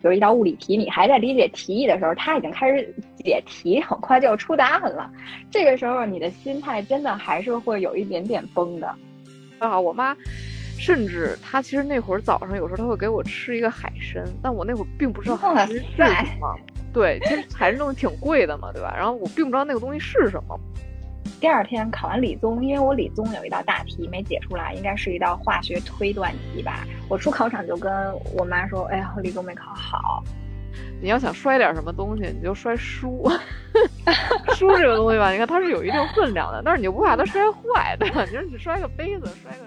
比如一道物理题，你还在理解题意的时候，他已经开始解题，很快就要出答案了。这个时候，你的心态真的还是会有一点点崩的。啊，我妈甚至她其实那会儿早上有时候她会给我吃一个海参，但我那会儿并不知道海参是什么。对，其实海参东西挺贵的嘛，对吧？然后我并不知道那个东西是什么。第二天考完理综，因为我理综有一道大题没解出来，应该是一道化学推断题吧。我出考场就跟我妈说：“哎呀，理综没考好。”你要想摔点什么东西，你就摔书。书这个东西吧，你看它是有一定分量的，但是你就不怕它摔坏，对？你说你摔个杯子，摔个。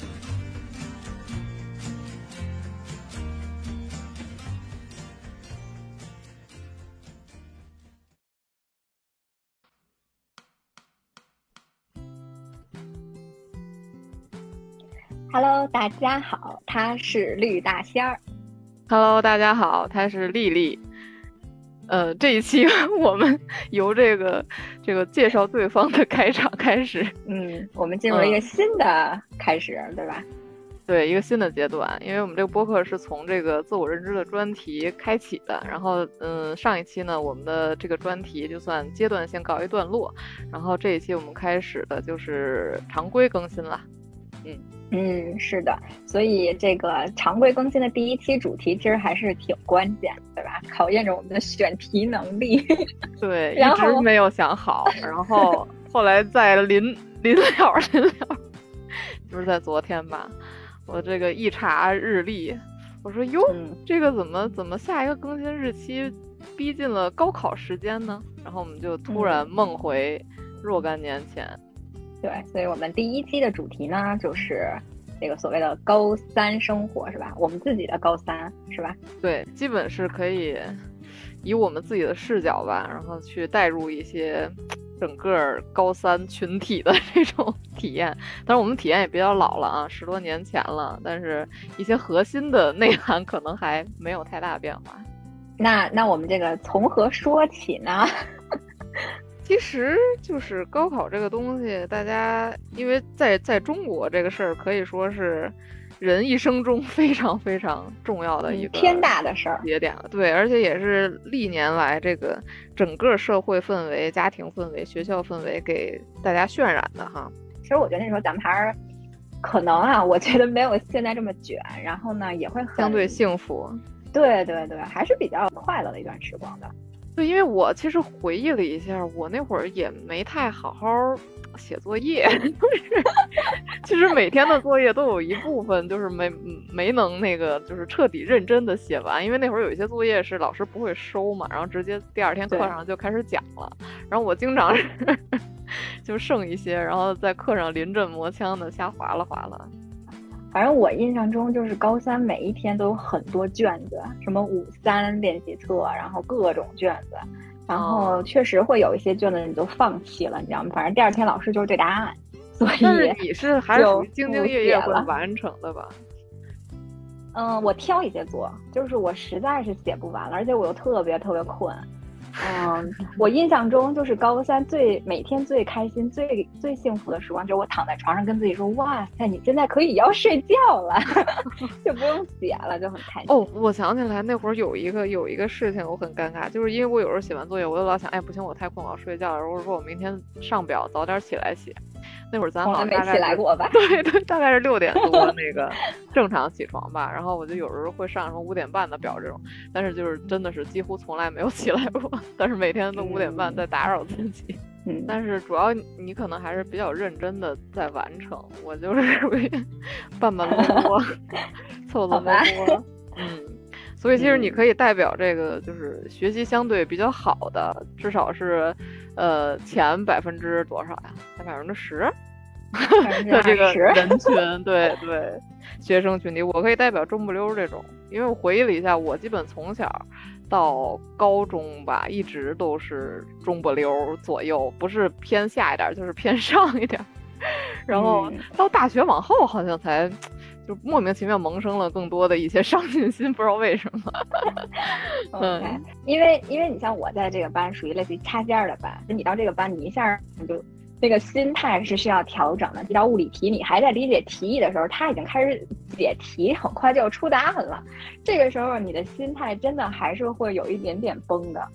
Hello，大家好，他是绿大仙儿。Hello，大家好，他是丽丽。呃，这一期 我们由这个这个介绍对方的开场开始。嗯，我们进入了一个新的开始，对吧？对，一个新的阶段，因为我们这个播客是从这个自我认知的专题开启的。然后，嗯，上一期呢，我们的这个专题就算阶段性告一段落。然后这一期我们开始的就是常规更新了。嗯。嗯，是的，所以这个常规更新的第一期主题其实还是挺关键，对吧？考验着我们的选题能力。对，一直没有想好，然后后来在临临了临了，就是在昨天吧，我这个一查日历，我说哟，这个怎么怎么下一个更新日期逼近了高考时间呢？然后我们就突然梦回若干年前。对，所以我们第一期的主题呢，就是这个所谓的高三生活，是吧？我们自己的高三，是吧？对，基本是可以以我们自己的视角吧，然后去带入一些整个高三群体的 这种体验。但是我们体验也比较老了啊，十多年前了，但是一些核心的内涵可能还没有太大变化。那那我们这个从何说起呢？其实就是高考这个东西，大家因为在在中国这个事儿可以说是人一生中非常非常重要的一个天大的事儿节点了。对，而且也是历年来这个整个社会氛围、家庭氛围、学校氛围给大家渲染的哈。其实我觉得那时候咱们还是可能啊，我觉得没有现在这么卷，然后呢也会相对幸福。对对对，还是比较快乐的一段时光的。对，因为我其实回忆了一下，我那会儿也没太好好写作业，就是其实每天的作业都有一部分就是没没能那个就是彻底认真的写完，因为那会儿有一些作业是老师不会收嘛，然后直接第二天课上就开始讲了，然后我经常是 就剩一些，然后在课上临阵磨枪的瞎划拉划拉。反正我印象中就是高三每一天都有很多卷子，什么五三练习册，然后各种卷子，然后确实会有一些卷子你就放弃了，你知道吗？反正第二天老师就是对答案，所以你是还是属于兢兢业业会完成的吧？嗯，我挑一些做，就是我实在是写不完了，而且我又特别特别困。嗯，我印象中就是高三最每天最开心、最最幸福的时光，就是我躺在床上跟自己说：“哇塞，你现在可以要睡觉了，就不用写了，就很开心。”哦，我想起来那会儿有一个有一个事情我很尴尬，就是因为我有时候写完作业，我就老想，哎，不行，我太困，我要睡觉了。如果说我明天上表早点起来写。那会儿咱好像没起来过吧？对对，大概是六点多那个正常起床吧。然后我就有时候会上什么五点半的表这种，但是就是真的是几乎从来没有起来过。但是每天都五点半在打扰自己。嗯，但是主要你可能还是比较认真的在完成，我就是属于 半半啰啰，凑凑合合。嗯，所以其实你可以代表这个就是学习相对比较好的，至少是。呃，前百分之多少呀？才百分之十的这个人群，对对，学生群体，我可以代表中不溜这种，因为我回忆了一下，我基本从小到高中吧，一直都是中不溜左右，不是偏下一点，就是偏上一点。然后到大学往后，好像才就莫名其妙萌生了更多的一些上进心，不知道为什么。嗯，因为因为你像我在这个班属于类似于插尖的班，就你到这个班，你一下你就那个心态是需要调整的。一道物理题，你还在理解题意的时候，他已经开始解题，很快就出答案了。这个时候你的心态真的还是会有一点点崩的。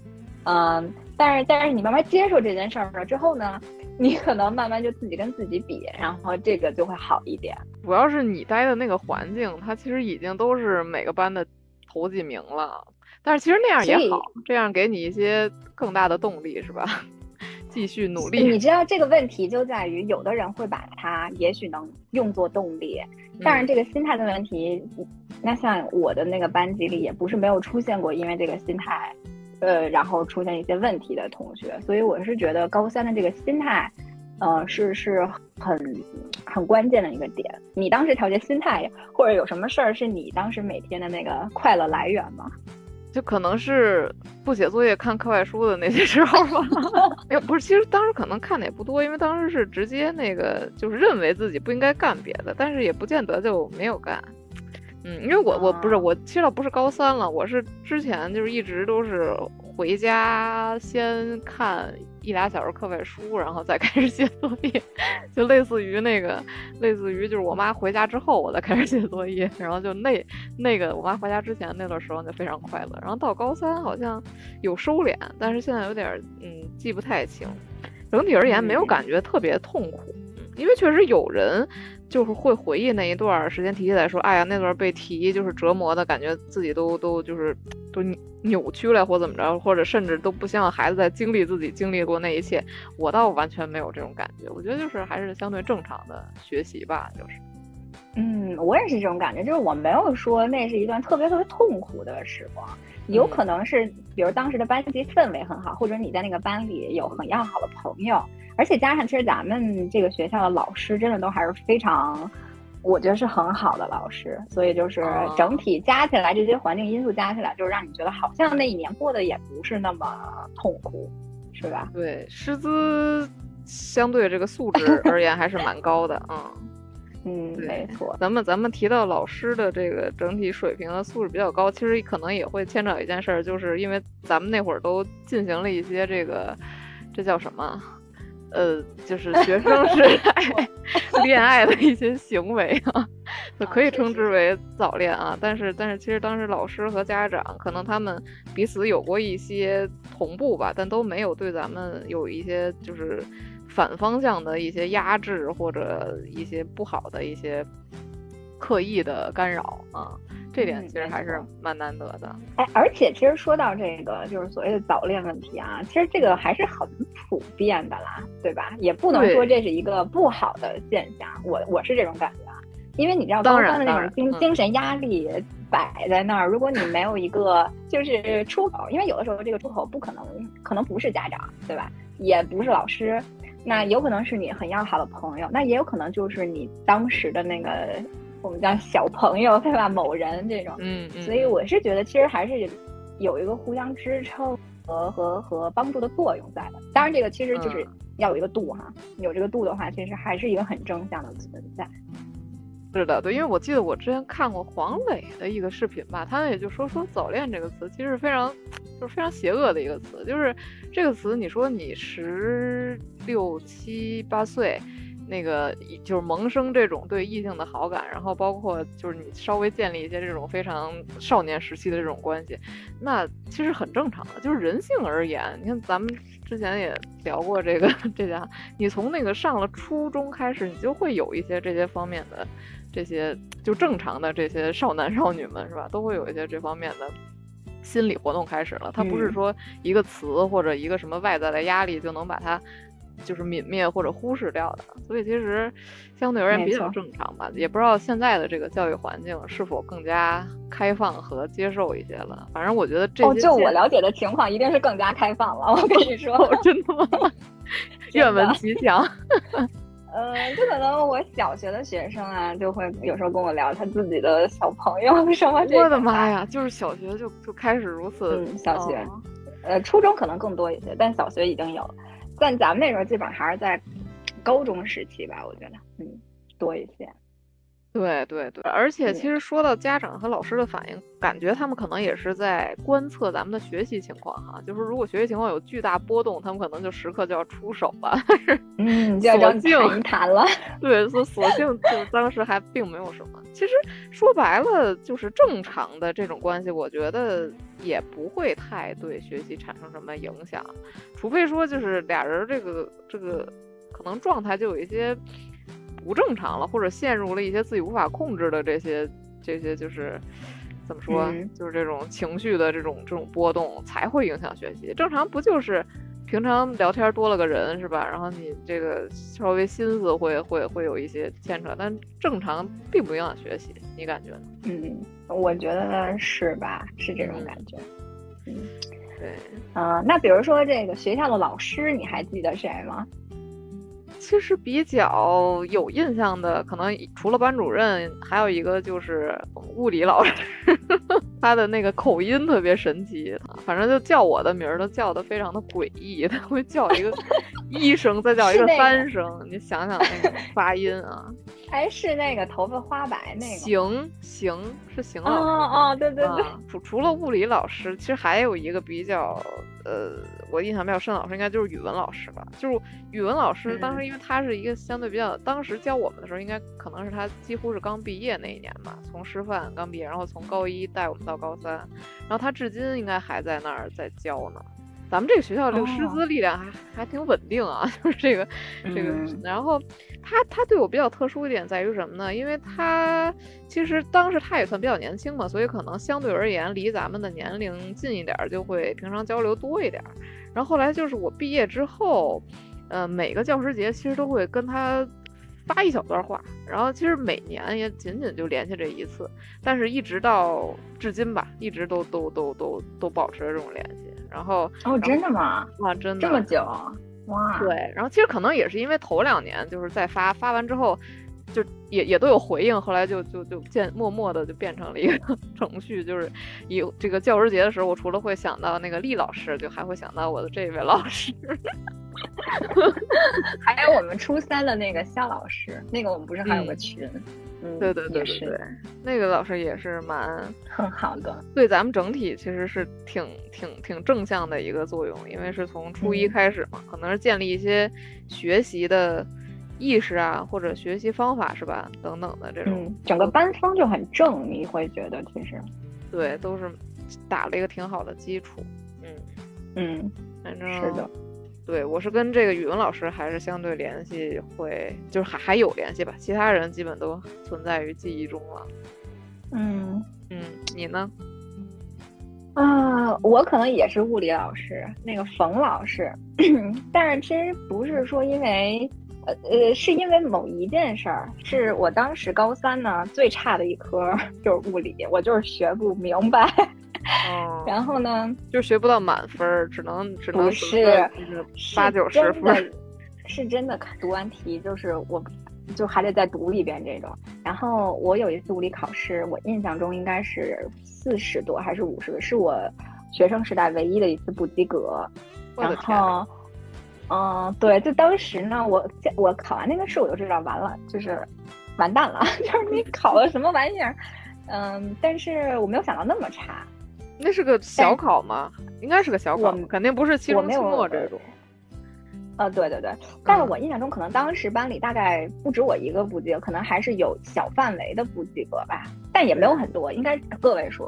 嗯，但是但是你慢慢接受这件事儿了之后呢？你可能慢慢就自己跟自己比，然后这个就会好一点。主要是你待的那个环境，它其实已经都是每个班的头几名了。但是其实那样也好，这样给你一些更大的动力，是吧？继续努力。你知道这个问题就在于，有的人会把它也许能用作动力，但是这个心态的问题，那像我的那个班级里也不是没有出现过，因为这个心态。呃，然后出现一些问题的同学，所以我是觉得高三的这个心态，呃，是是很很关键的一个点。你当时调节心态，或者有什么事儿是你当时每天的那个快乐来源吗？就可能是不写作业看课外书的那些时候吧。哎，不是，其实当时可能看的也不多，因为当时是直接那个就是认为自己不应该干别的，但是也不见得就没有干。嗯，因为我我不是我，其实倒不是高三了，我是之前就是一直都是回家先看一俩小时课外书，然后再开始写作业，就类似于那个，类似于就是我妈回家之后我再开始写作业，然后就那那个我妈回家之前那段时光就非常快乐，然后到高三好像有收敛，但是现在有点嗯记不太清，整体而言没有感觉特别痛苦，因为确实有人。就是会回忆那一段时间，提起来说，哎呀，那段被提就是折磨的感觉，自己都都就是都扭曲了，或怎么着，或者甚至都不希望孩子在经历自己经历过那一切。我倒完全没有这种感觉，我觉得就是还是相对正常的学习吧，就是。嗯，我也是这种感觉，就是我没有说那是一段特别特别痛苦的时光，有可能是比如当时的班级氛围很好，或者你在那个班里有很要好的朋友。而且加上，其实咱们这个学校的老师真的都还是非常，我觉得是很好的老师，所以就是整体加起来这些环境因素加起来，就是让你觉得好像那一年过得也不是那么痛苦，是吧？对，师资相对这个素质 而言还是蛮高的，嗯嗯，没错。咱们咱们提到老师的这个整体水平和素质比较高，其实可能也会牵扯一件事儿，就是因为咱们那会儿都进行了一些这个，这叫什么？呃，就是学生时代 恋爱的一些行为啊，可以称之为早恋啊。但是，但是其实当时老师和家长可能他们彼此有过一些同步吧，但都没有对咱们有一些就是反方向的一些压制或者一些不好的一些刻意的干扰啊。这点其实还是蛮难得的，哎，而且其实说到这个，就是所谓的早恋问题啊，其实这个还是很普遍的啦，对吧？也不能说这是一个不好的现象，我我是这种感觉啊，因为你知道高三的那种精精神压力摆在那儿，如果你没有一个就是出口，因为有的时候这个出口不可能，可能不是家长，对吧？也不是老师，那有可能是你很要好的朋友，那也有可能就是你当时的那个。我们叫小朋友，对吧？某人这种，嗯，所以我是觉得，其实还是有一个互相支撑和和和帮助的作用在的。当然，这个其实就是要有一个度哈，有这个度的话，其实还是一个很正向的存在。是的，对，因为我记得我之前看过黄磊的一个视频吧，他也就说说早恋这个词，其实非常就是非常邪恶的一个词，就是这个词，你说你十六七八岁。那个就是萌生这种对异性的好感，然后包括就是你稍微建立一些这种非常少年时期的这种关系，那其实很正常的。就是人性而言，你看咱们之前也聊过这个 这家，你从那个上了初中开始，你就会有一些这些方面的这些就正常的这些少男少女们是吧，都会有一些这方面的心理活动开始了。它不是说一个词或者一个什么外在的压力就能把它。就是泯灭或者忽视掉的，所以其实相对而言比较正常吧。也不知道现在的这个教育环境是否更加开放和接受一些了。反正我觉得这，就我了解的情况，一定是更加开放了。我跟你说，真的吗？愿闻其详。呃，就可能我小学的学生啊，就会有时候跟我聊他自己的小朋友什么这。我的妈呀，就是小学就就开始如此。嗯，小学，哦呃，初中可能更多一些，但小学已经有了。但咱们那时候基本上还是在高中时期吧，我觉得，嗯，多一些。对对对，而且嗯其实说到家长和老师的反应，感觉他们可能也是在观测咱们的学习情况哈。就是如果学习情况有巨大波动，他们可能就时刻就要出手了。嗯，索性谈了。对，所索性就当时还并没有什么。其实说白了，就是正常的这种关系，我觉得也不会太对学习产生什么影响，除非说就是俩人这个这个可能状态就有一些不正常了，或者陷入了一些自己无法控制的这些这些就是。怎么说？嗯就是这种情绪的这种这种波动才会影响学习。正常不就是平常聊天多了个人是吧？然后你这个稍微心思会会会有一些牵扯，但正常并不影响学习。你感觉呢？嗯，我觉得是吧？是这种嗯感觉。嗯对，嗯、那比如说这个学校的老师，你还记得谁吗？其实比较有印象的，可能除了班主任，还有一个就是物理老师，他的那个口音特别神奇，反正就叫我的名儿都叫的非常的诡异，他会叫一个 一声，再叫一个是那个三声，你想想那个发音啊，哎，是那个头发花白那个吗。行行是行哦老师。哦，对对对，除了物理老师，其实还有一个比较，呃，我印象比较深的老师应该就是语文老师吧。就是语文老师，当时嗯因为他是一个相对比较，当时教我们的时候，应该可能是他几乎是刚毕业那一年吧，从师范刚毕业，然后从高一带我们到高三，然后他至今应该还在那儿在教呢。咱们这个学校这个师哦资力量还、还挺稳定啊，就是这个这个，嗯然后他他对我比较特殊一点在于什么呢？因为他其实当时他也算比较年轻嘛，所以可能相对而言离咱们的年龄近一点儿，就会平常交流多一点儿。然后后来就是我毕业之后，呃，每个教师节其实都会跟他发一小段话，然后其实每年也仅仅就联系这一次，但是一直到至今吧，一直都都都都都保持着这种联系。然后哦，真的吗？哇，真的这么久？哇，对，然后其实可能也是因为头两年就是在发发完之后，就也也都有回应，后来就就就渐默默的就变成了一个 程序，就是有这个教师节的时候，我除了会想到那个厉老师，就还会想到我的这位老师。还有我们初三的那个肖老师，那个我们不是还有个嗯群？嗯，对对对对对，那个老师也是蛮 很好的。对咱们整体其实是挺挺挺正向的一个作用，因为是从初一嗯开始嘛，可能是建立一些学习的意识啊，或者学习方法是吧，等等的这种。嗯，整个班风就很正，你会觉得其实，对，都是打了一个挺好的基础。嗯，嗯，反正是的。对我是跟这个语文老师还是相对联系会，就是还还有联系吧，其他人基本都存在于记忆中了。嗯嗯，你呢？啊，我可能也是物理老师，那个冯老师，但是其实不是说因为，呃呃，是因为某一件事儿，是我当时高三呢最差的一科 就是物理，我就是学不明白，哦，然后呢，就学不到满分，只能只能是八九十分是真的读完题就是我，就还得再读一遍这种。然后我有一次物理考试，我印象中应该是四十多还是五十多，是我学生时代唯一的一次不及格。然！后，嗯，对，就当时呢，我我考完那个试，我就知道完了，就是完蛋了，就是你考了什么玩意儿。嗯，但是我没有想到那么差。那是个小考吗？应该是个小考，肯定不是期中、期末这种。呃，对对对，但是嗯我印象中可能当时班里大概不止我一个不及格，可能还是有小范围的不及格吧，但也没有很多，应该个位数。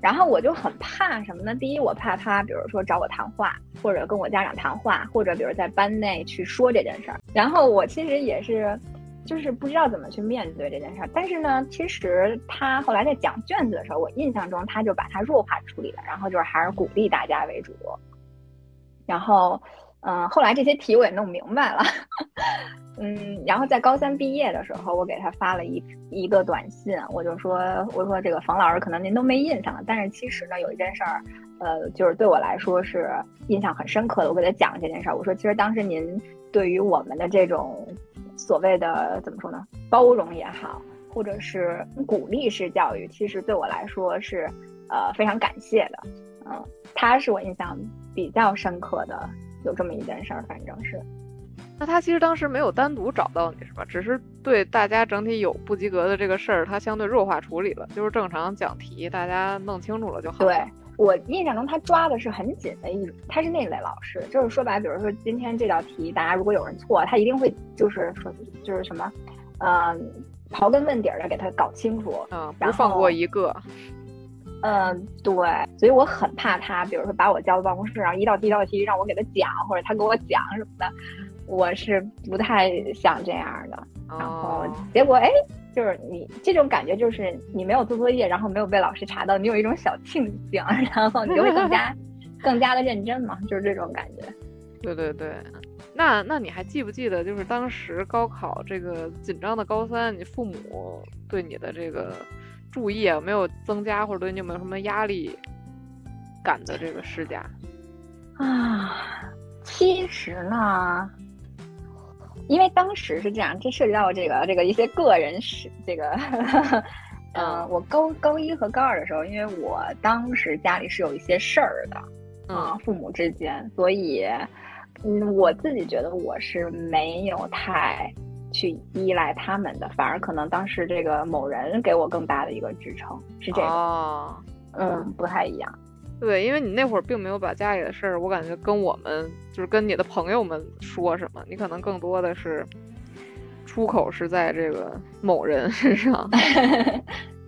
然后我就很怕什么呢？第一，我怕他，比如说找我谈话，或者跟我家长谈话，或者比如在班内去说这件事儿。然后我其实也是，就是不知道怎么去面对这件事儿。但是呢，其实他后来在讲卷子的时候，我印象中他就把它弱化处理了，然后就是还是鼓励大家为主。然后，嗯、后来这些题我也弄明白了，嗯，然后在高三毕业的时候，我给他发了一一个短信，我就说，我说这个冯老师可能您都没印象了，但是其实呢，有一件事儿，呃，就是对我来说是印象很深刻的，我给他讲这件事儿，我说其实当时您对于我们的这种所谓的怎么说呢，包容也好，或者是鼓励式教育，其实对我来说是呃非常感谢的。嗯，他是我印象比较深刻的，有这么一件事儿，反正是。那他其实当时没有单独找到你是吧？只是对大家整体有不及格的这个事儿，他相对弱化处理了，就是正常讲题，大家弄清楚了就好。对我印象中，他抓的是很紧的一，他是那类老师，就是说白，比如说今天这道题，大家如果有人错，他一定会就是说就是什么，嗯，刨根问底儿的给他搞清楚，嗯，不放过一个。嗯，对，所以我很怕他，比如说把我叫到办公室，然后一道题一道题让我给他讲，或者他给我讲什么的。我是不太想这样的，然后结果哎，就是你这种感觉，就是你没有做作业，然后没有被老师查到，你有一种小庆幸，然后你就会更加 更加的认真嘛，就是这种感觉。对对对，那那你还记不记得，就是当时高考这个紧张的高三，你父母对你的这个注意有没有增加，或者对你有没有什么压力感的这个施加？啊，其实呢。因为当时是这样，这涉及到这个这个一些个人史，这个，嗯，我高高一和高二的时候，因为我当时家里是有一些事儿的，啊，父母之间，所以，嗯，我自己觉得我是没有太去依赖他们的，反而可能当时这个某人给我更大的一个支撑，是这个，嗯，不太一样。对，因为你那会儿并没有把家里的事儿，我感觉跟我们就是跟你的朋友们说什么，你可能更多的是出口是在这个某人身上。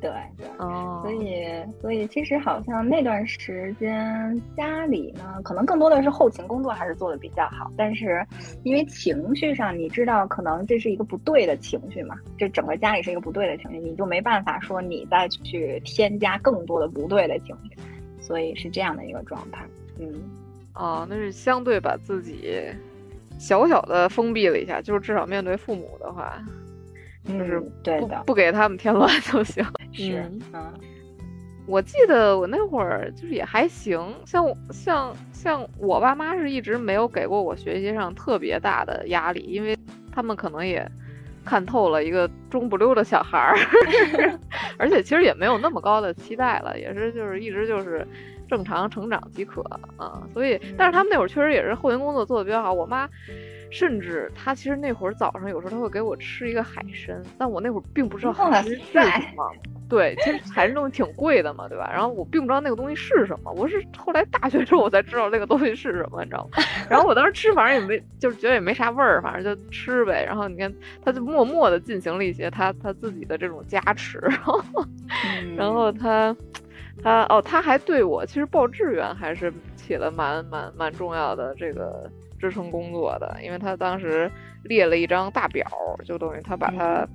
对对，所以所以其实好像那段时间家里呢，可能更多的是后勤工作还是做的比较好，但是因为情绪上，你知道可能这是一个不对的情绪嘛，这整个家里是一个不对的情绪，你就没办法说你再去添加更多的不对的情绪。所以是这样的一个状态，嗯，哦，那是相对把自己小小的封闭了一下，就是至少面对父母的话，就是对的，不给他们添乱就行。是，嗯，我记得我那会儿就是也还行，像像像我爸妈是一直没有给过我学习上特别大的压力，因为他们可能也看透了一个中不溜的小孩儿。而且其实也没有那么高的期待了，也是就是一直就是正常成长即可啊。所以，但是他们那会儿确实也是后勤工作做的比较好。我妈甚至他其实那会儿早上有时候他会给我吃一个海参，但我那会儿并不知道海参是什么。对，其实海参东西挺贵的嘛，对吧？然后我并不知道那个东西是什么，我是后来大学之后我才知道那个东西是什么，你知道吗？然后我当时吃，反正也没，就是觉得也没啥味儿，反正就吃呗。然后你看，他就默默的进行了一些他他自己的这种加持，然后，然后他他哦，他还对我其实报志愿还是起了蛮蛮蛮重要的这个支撑工作的，因为他当时列了一张大表，就等于他把他。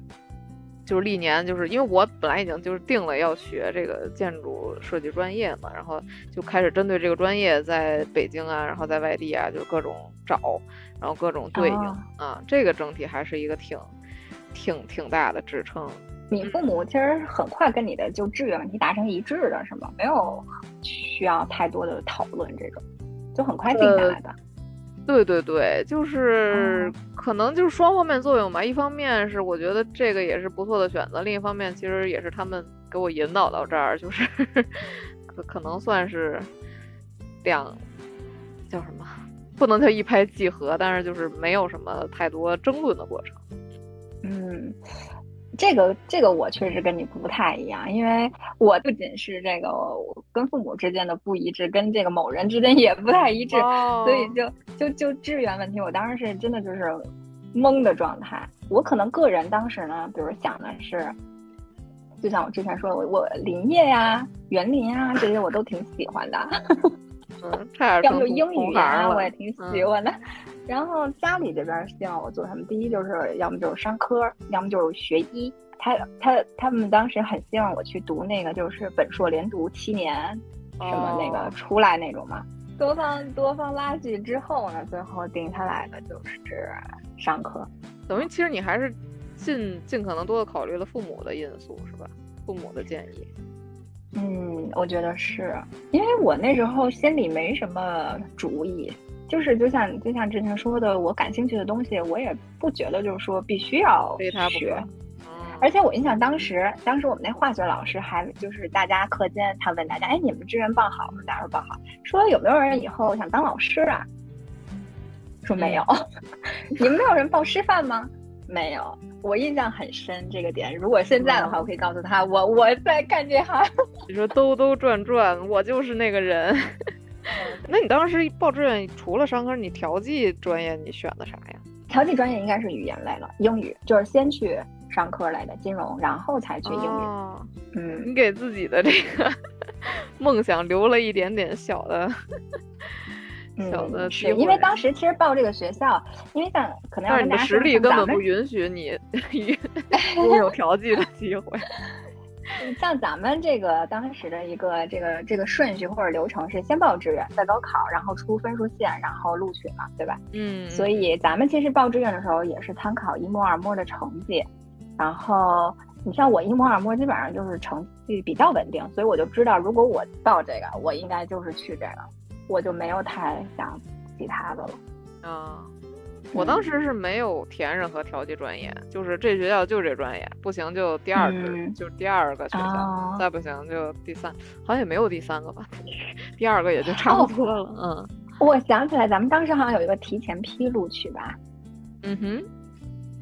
就是历年，就是因为我本来已经就是定了要学这个建筑设计专业嘛，然后就开始针对这个专业在北京啊，然后在外地啊，就各种找，然后各种对应啊，这个整体还是一个挺挺挺大的支撑。你父母其实很快跟你的就志愿问题达成一致的是吗？没有需要太多的讨论，这种就很快定下来的。对对对，就是可能就是双方面作用吧。一方面是我觉得这个也是不错的选择，另一方面其实也是他们给我引导到这儿，就是 可可能算是两叫什么，不能叫一拍即合，但是就是没有什么太多争论的过程。嗯。这个这个我确实跟你不太一样，因为我不仅是这个跟父母之间的不一致，跟这个某人之间也不太一致，所以就就就志愿问题，我当时是真的就是懵的状态。我可能个人当时呢，比如想的是，就像我之前说的，我我林业呀、园林啊这些我都挺喜欢的，嗯，要么就英语啊，我也挺喜欢的。然后家里这边希望我做什么？第一就是要么就是商科，要么就是学医。他他他们当时很希望我去读那个，就是本硕连读七年，什么那个出来那种嘛。多方多方拉锯之后呢，最后定下来的就是商科。等于其实你还是尽尽可能多的考虑了父母的因素，是吧？父母的建议。嗯，我觉得是因为我那时候心里没什么主意。就是就像就像之前说的，我感兴趣的东西，我也不觉得就是说必须要学。可。而且我印象当时，当时我们那化学老师还就是大家课间，他问大家，哎，你们志愿报好吗？大家说报好。说有没有人以后想当老师啊？说没有。你们没有人报师范吗？没有。我印象很深这个点。如果现在的话，我可以告诉他，我我在干这行。你说兜兜转转，我就是那个人。那你当时报志愿，除了商科，你调剂专业你选的啥呀？调剂专业应该是语言类了，英语就是先去商科来的金融，然后才去英语。哦、嗯，你给自己的这个 梦想留了一点点小的。小的嗯、是因为当时其实报这个学校，因为像可能要跟大家实力根本不允许你 拥 有调剂的机会。像咱们这个当时的一个这个这个顺序或者流程是先报志愿，再高考，然后出分数线，然后录取嘛，对吧？嗯。所以咱们其实报志愿的时候也是参考一模二模的成绩，然后你像我一模二模基本上就是成绩比较稳定，所以我就知道如果我报这个，我应该就是去这个，我就没有太想其他的了。啊。我当时是没有填任何调剂专业，就是这学校就这专业，不行就第二志，嗯、就第二个学校，哦、再不行就第三，好像也没有第三个吧，第二个也就差不多了。哦、嗯，我想起来，咱们当时好像有一个提前批录取吧？嗯哼，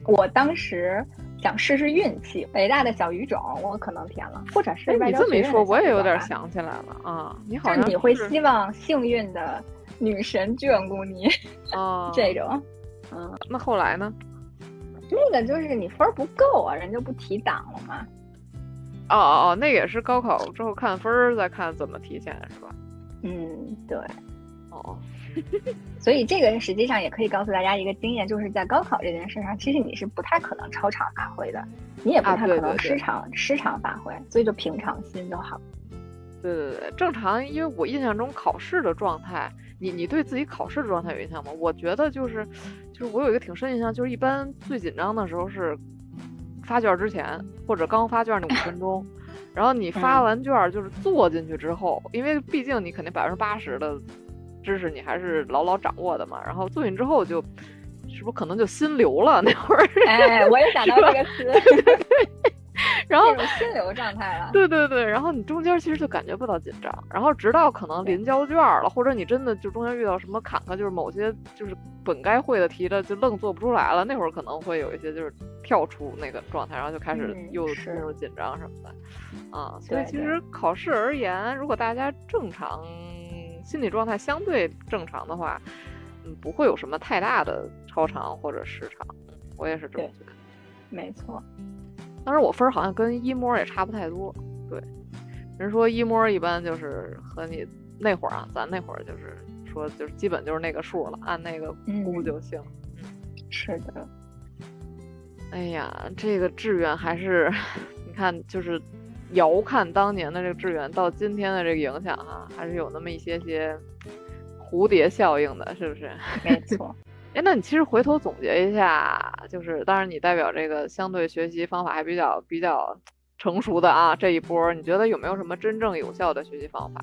我当时想试试运气，北大的小语种我可能填了，或者是你这么一说，我也有点想起来了啊，你好像你会希望幸运的女神眷顾你啊，这种。嗯，那后来呢？那个就是你分不够啊，人就不提档了嘛。哦哦哦，那也是高考之后看分儿再看怎么提前是吧？嗯，对。哦，所以这个实际上也可以告诉大家一个经验，就是在高考这件事上，其实你是不太可能超常发挥的，你也不太可能失常、啊、失常发挥，所以就平常心就好。对对对，正常，因为我印象中考试的状态。你你对自己考试的状态有印象吗？我觉得就是，就是我有一个挺深印象，就是一般最紧张的时候是发卷之前或者刚发卷那五分钟，然后你发完卷就是坐进去之后，因为毕竟你肯定百分之八十的知识你还是牢牢掌握的嘛，然后坐进之后就，是不是可能就心流了？那会儿？哎，我也想到这个词。然后心流状态了，对对对，然后你中间其实就感觉不到紧张，然后直到可能临交卷了，或者你真的就中间遇到什么坎坷，就是某些就是本该会的题的就愣做不出来了，那会儿可能会有一些就是跳出那个状态，然后就开始又进入紧张什么的，嗯、啊，所以其实考试而言，如果大家正常心理状态相对正常的话，嗯，不会有什么太大的超常或者失常，我也是这么觉得，没错。当时我分儿好像跟一模也差不太多，对，人说一模一般就是和你那会儿啊，咱那会儿就是说就是基本就是那个数了，按那个估就行。嗯，是的。哎呀，这个志愿还是 你看，就是遥看当年的这个志愿到今天的这个影响哈、啊，还是有那么一些些蝴蝶效应的，是不是？没错。哎，那你其实回头总结一下，就是当然你代表这个相对学习方法还比较比较成熟的啊这一波，你觉得有没有什么真正有效的学习方法？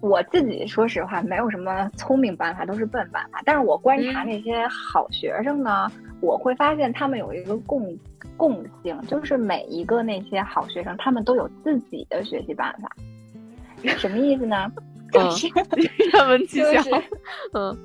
我自己说实话，没有什么聪明办法，都是笨办法。但是我观察那些好学生呢，嗯、我会发现他们有一个共共性，就是每一个那些好学生，他们都有自己的学习办法。什么意思呢？就是愿闻其详。嗯。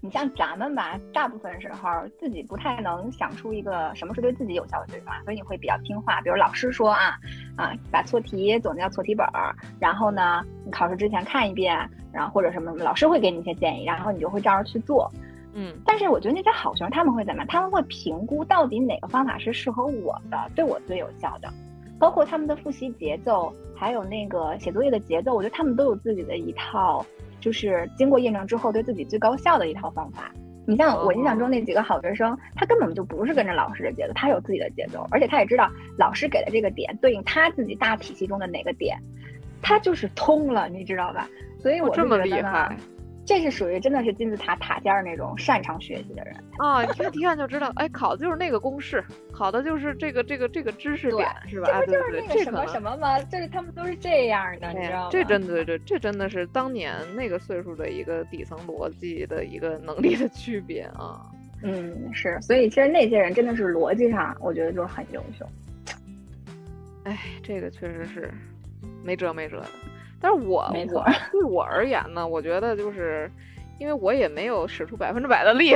你像咱们吧，大部分时候自己不太能想出一个什么是对自己有效的学习方法，所以你会比较听话。比如老师说啊啊，把错题总结到错题本儿，然后呢，你考试之前看一遍，然后或者什么，老师会给你一些建议，然后你就会照着去做。嗯，但是我觉得那些好学生他们会怎么样？他们会评估到底哪个方法是适合我的，对我最有效的，包括他们的复习节奏，还有那个写作业的节奏，我觉得他们都有自己的一套。就是经过验证之后，对自己最高效的一套方法。你像我印象中那几个好学生，他根本就不是跟着老师的节奏，他有自己的节奏，而且他也知道老师给的这个点对应他自己大体系中的哪个点，他就是通了，你知道吧？所以我这么厉害，这是属于真的是金字塔塔尖儿那种擅长学习的人啊！一看题干就知道，哎，考的就是那个公式，考的就是这个这个这个知识点，是吧？这不就是那个什么什么吗？就是他们都是这样的，你知道吗？这真的，这这真的是当年那个岁数的一个底层逻辑的一个能力的区别啊！嗯，是，所以其实那些人真的是逻辑上，我觉得就是很优秀。哎，这个确实是没辙没辙的。但是我我 对我而言呢，我觉得就是因为我也没有使出百分之百的力，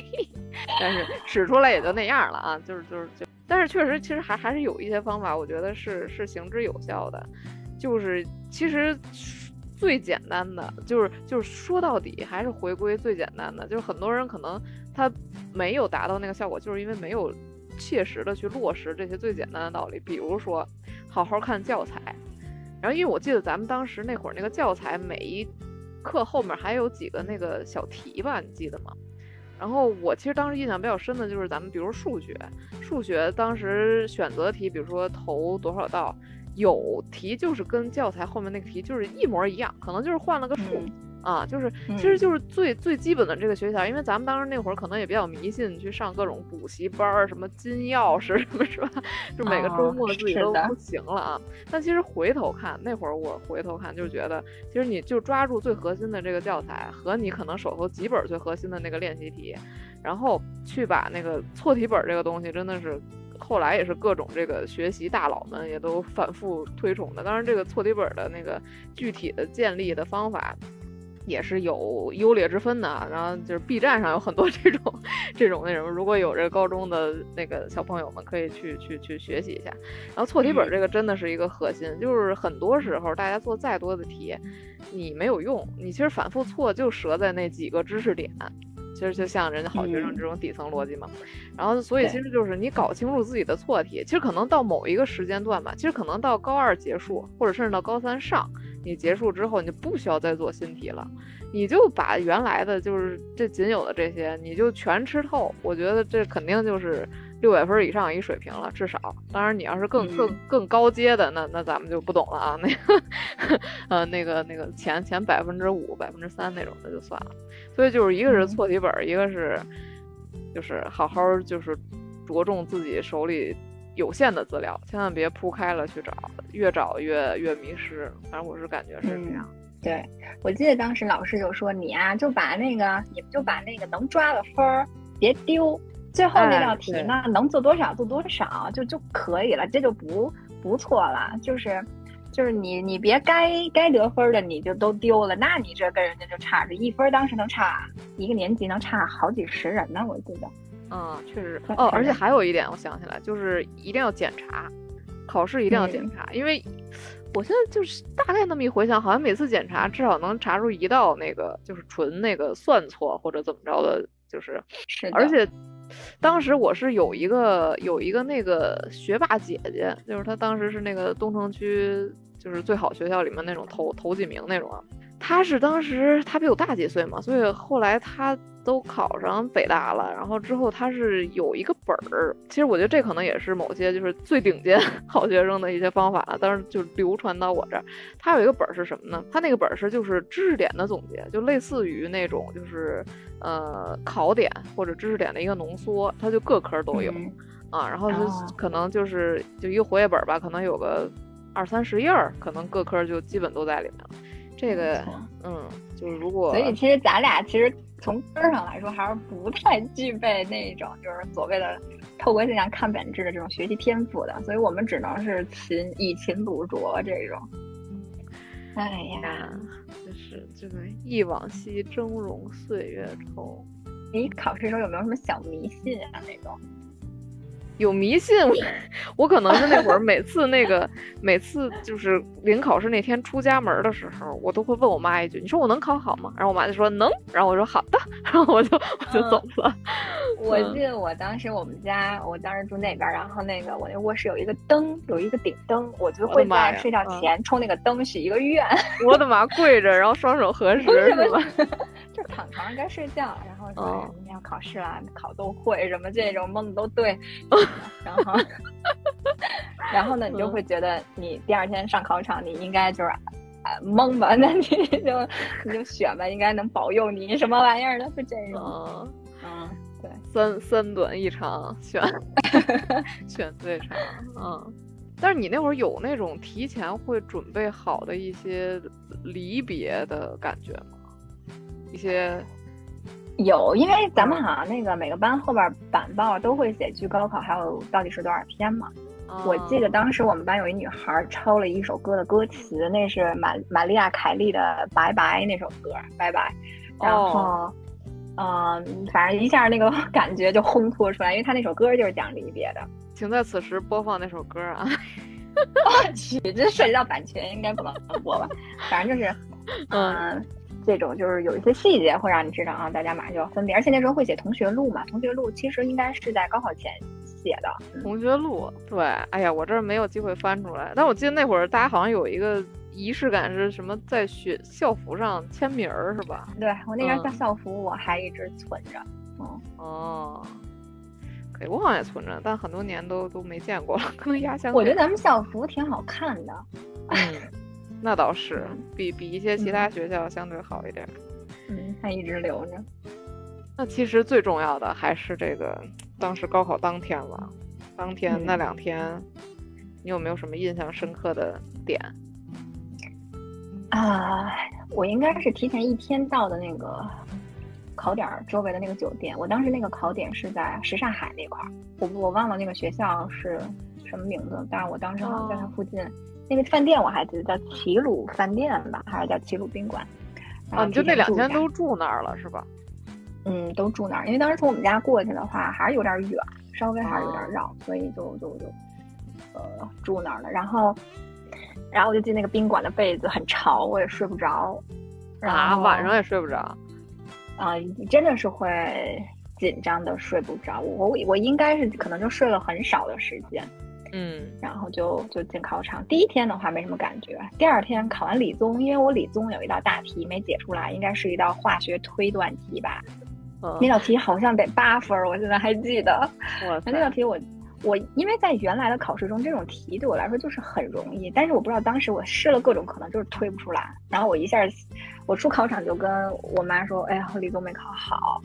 但是使出来也就那样了啊，就是就是就，但是确实其实还还是有一些方法，我觉得是是行之有效的，就是其实最简单的就是就是说到底还是回归最简单的，就是很多人可能他没有达到那个效果，就是因为没有切实的去落实这些最简单的道理，比如说好好看教材。然后，因为我记得咱们当时那会儿那个教材，每一课后面还有几个那个小题吧，你记得吗？然后我其实当时印象比较深的就是咱们，比如数学，数学当时选择题，比如说投多少道，有题就是跟教材后面那个题就是一模一样，可能就是换了个数。啊，就是，其实就是最最基本的这个学校，因为咱们当时那会儿可能也比较迷信，去上各种补习班儿，什么金钥匙什么，是吧？就每个周末自己都不行了啊。但其实回头看，那会儿我回头看，就觉得，其实你就抓住最核心的这个教材和你可能手头几本最核心的那个练习题，然后去把那个错题本这个东西，真的是后来也是各种这个学习大佬们也都反复推崇的。当然，这个错题本的那个具体的建立的方法。也是有优劣之分的，然后就是 B 站上有很多 这种这种那什么，如果有这个高中的那个小朋友们可以去去去学习一下。然后错题本这个真的是一个核心，就是很多时候大家做再多的题，你没有用，你其实反复错就折在那几个知识点。其实就像人家好学生这种底层逻辑嘛，然后所以其实就是你搞清楚自己的错题，其实可能到某一个时间段吧，其实可能到高二结束，或者甚至到高三上，你结束之后你就不需要再做新题了，你就把原来的就是这仅有的这些你就全吃透，我觉得这肯定就是。六百分以上一水平了，至少。当然，你要是更更更高阶的，那那咱们就不懂了啊。那个，呃，那个那个前前百分之五、百分之三那种的就算了。所以就是一个是错题本，一个是就是好好就是着重自己手里有限的资料，千万别铺开了去找，越找越越迷失。反正我是感觉是这样。对，我记得当时老师就说你啊，就把那个你们就把那个能抓的分儿别丢。最后那道题呢，能做多少做多少就就可以了，这就不不错了。就是，就是你你别该该得分的你就都丢了，那你这跟人家就差着一分，当时能差一个年级能差好几十人呢，我记得。嗯，确实。哦，而且还有一点，我想起来，就是一定要检查，考试一定要检查，因为我现在就是大概那么一回想，好像每次检查至少能查出一道那个就是纯那个算错或者怎么着的，就是，而且。当时我是有一个有一个那个学霸姐姐，就是她当时是那个东城区就是最好学校里面那种头头几名那种。啊。他是当时他比我大几岁嘛，所以后来他都考上北大了。然后之后他是有一个本儿，其实我觉得这可能也是某些就是最顶尖 好学生的一些方法，了，但是就流传到我这儿。他有一个本儿是什么呢？他那个本儿是就是知识点的总结，就类似于那种就是。呃，考点或者知识点的一个浓缩，他就各科都有啊，然后就可能就是就一个活页本吧，可能有个二三十页儿，可能各科就基本都在里面了。这个，嗯，就是如果所以其实咱俩其实从根儿上来说还是不太具备那种就是所谓的透过现象看本质的这种学习天赋的，所以我们只能是勤以勤补拙这种。哎呀。就是这个忆往昔峥嵘岁月稠。你考试时候有没有什么小迷信啊？那种？有迷信，我可能是那会儿每次那个每次就是临考试那天出家门的时候，我都会问我妈一句：“你说我能考好吗？”然后我妈就说：“能。”然后我说：“好的。”然后我就我就走了。我记得我当时我们家，我当时住那边，然后那个我那卧室有一个灯，有一个顶灯，我就会在睡觉前冲那个灯许一个愿。我的妈！跪着，然后双手合十是吧？就是躺床上该睡觉，然后说明天要考试啦，考都会什么这种蒙的都对。然后，然后呢，你就会觉得你第二天上考场，你应该就是啊蒙吧，那你就你就选吧，应该能保佑你什么玩意儿的，是这种。嗯嗯，对，三三短一长，选选最长。嗯，但是你那会儿有那种提前会准备好的一些离别的感觉吗？一些有，因为咱们好像那个每个班后边板报都会写距高考还有到底是多少天嘛。我记得当时我们班有一女孩抄了一首歌的歌词，那是玛玛利亚凯莉的《拜拜》那首歌，拜拜。然后，嗯，反正一下那个 感觉就烘托出来，因为他那首歌就是讲离别的。请在此时播放那首歌啊！我 去，这涉及到版权，应该不能播吧？反正就是，嗯，这种就是有一些细节会让你知道啊，大家马上就要分别，而且那时候会写同学录嘛，同学录其实应该是在高考前。写的同学录，对，哎呀，我这儿没有机会翻出来，但我记得那会儿大家好像有一个仪式感，是什么在学校服上签名儿，是吧？对我那张校服我还一直存着，嗯哦，可以，我好像也存着，但很多年都都没见过了，可能压箱。我觉得咱们校服挺好看的，嗯，那倒是，比比一些其他学校相对好一点，嗯，他一直留着。那其实最重要的还是这个。当时高考当天了，当天那两天，你有没有什么印象深刻的点？啊，我应该是提前一天到的那个考点周围的那个酒店。我当时那个考点是在什刹海那块儿，我我忘了那个学校是什么名字，但是我当时好像在它附近。那个饭店我还记得叫齐鲁饭店吧，还是叫齐鲁宾馆？啊，你就那两天都住那儿了是吧？嗯，都住那儿，因为当时从我们家过去的话还是有点远，稍微还是有点绕，所以就就就，呃，住那儿了。然后，然后我就记得那个宾馆的被子很潮，我也睡不着。啊，晚上也睡不着。啊，真的是会紧张的睡不着。我我应该是可能就睡了很少的时间。嗯。然后就就进考场，第一天的话没什么感觉，第二天考完理综，因为我理综有一道大题没解出来，应该是一道化学推断题吧。那道题好像得八分，我现在还记得。那道题我我因为在原来的考试中，这种题对我来说就是很容易，但是我不知道当时我试了各种可能就是推不出来。然后我一下我出考场就跟我妈说：“哎呀，理综没考好。”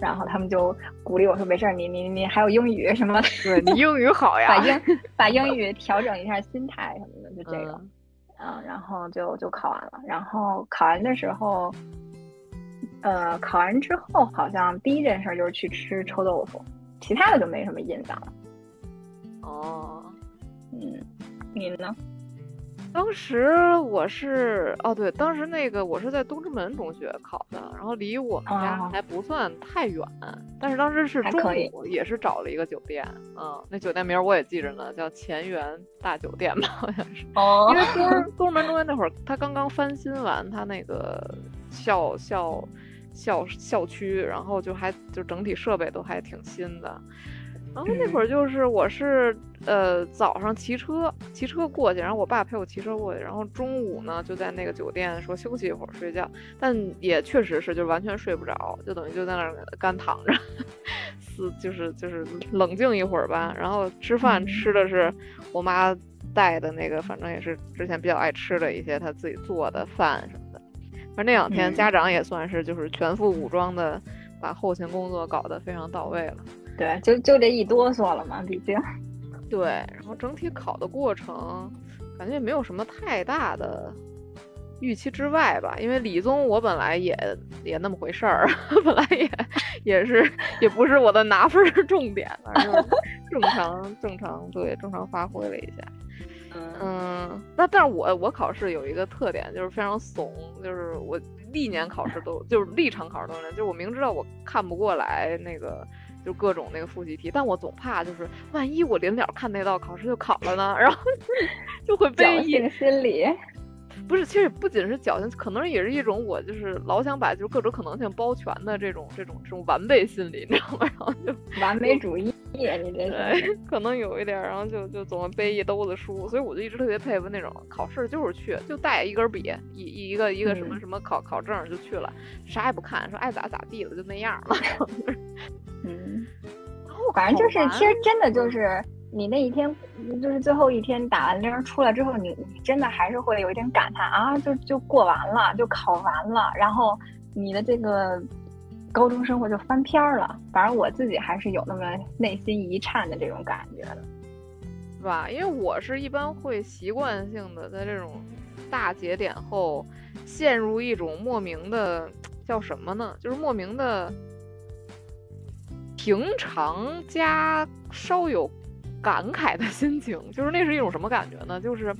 然后他们就鼓励我说：“没事儿，你你你还有英语什么？对你英语好呀，把英把英语调整一下心态什么的，就这个。嗯，然后就就考完了。然后考完的时候。”呃，考完之后好像第一件事就是去吃臭豆腐，其他的就没什么印象了。哦，嗯，你呢？当时我是哦，对，当时那个我是在东直门中学考的，然后离我们家还不算太远，但是当时是中午，也是找了一个酒店，嗯，那酒店名我也记着呢，叫前园大酒店吧，好像是。哦。因为东东直门中学那会儿，他刚刚翻新完，他那个校校。校校区，然后就还就整体设备都还挺新的，然后那会儿就是我是呃早上骑车骑车过去，然后我爸陪我骑车过去，然后中午呢就在那个酒店说休息一会儿睡觉，但也确实是就完全睡不着，就等于就在那儿干躺着，死就是就是冷静一会儿吧，然后吃饭吃的是我妈带的那个，反正也是之前比较爱吃的一些她自己做的饭什么的。反正那两天家长也算是就是全副武装的，把后勤工作搞得非常到位了。对，就就这一哆嗦了嘛，毕竟。对，然后整体考的过程，感觉也没有什么太大的预期之外吧。因为理综我本来也也那么回事儿，本来也也是也不是我的拿分重点，反正正常正常对正常发挥了一下。嗯，那但是我我考试有一个特点，就是非常怂，就是我历年考试都就是历场考试都是，就是我明知道我看不过来那个，就各种那个复习题，但我总怕就是万一我临了看那道考试就考了呢，然后 就会被侥心理。不是，其实不仅是侥幸，可能也是一种我就是老想把就是各种可能性包全的这种这种这种完备心理，你知道吗？然后就完美主义，你这是可能有一点，然后就就总背一兜子书，所以我就一直特别佩服那种考试就是去就带一根笔一一个一个什么什么考考证就去了，啥也不看，说爱咋咋地了就那样了。嗯，反正就是其实真的就是你那一天就是最后一天打完铃出来之后，你你真的还是会有一点感叹啊，就就过完了，就考完了，然后你的这个高中生活就翻篇儿了。反正我自己还是有那么内心一颤的这种感觉的，是吧？因为我是一般会习惯性的在这种大节点后陷入一种莫名的叫什么呢？就是莫名的平常加稍有。感慨的心情，就是那是一种什么感觉呢？就是，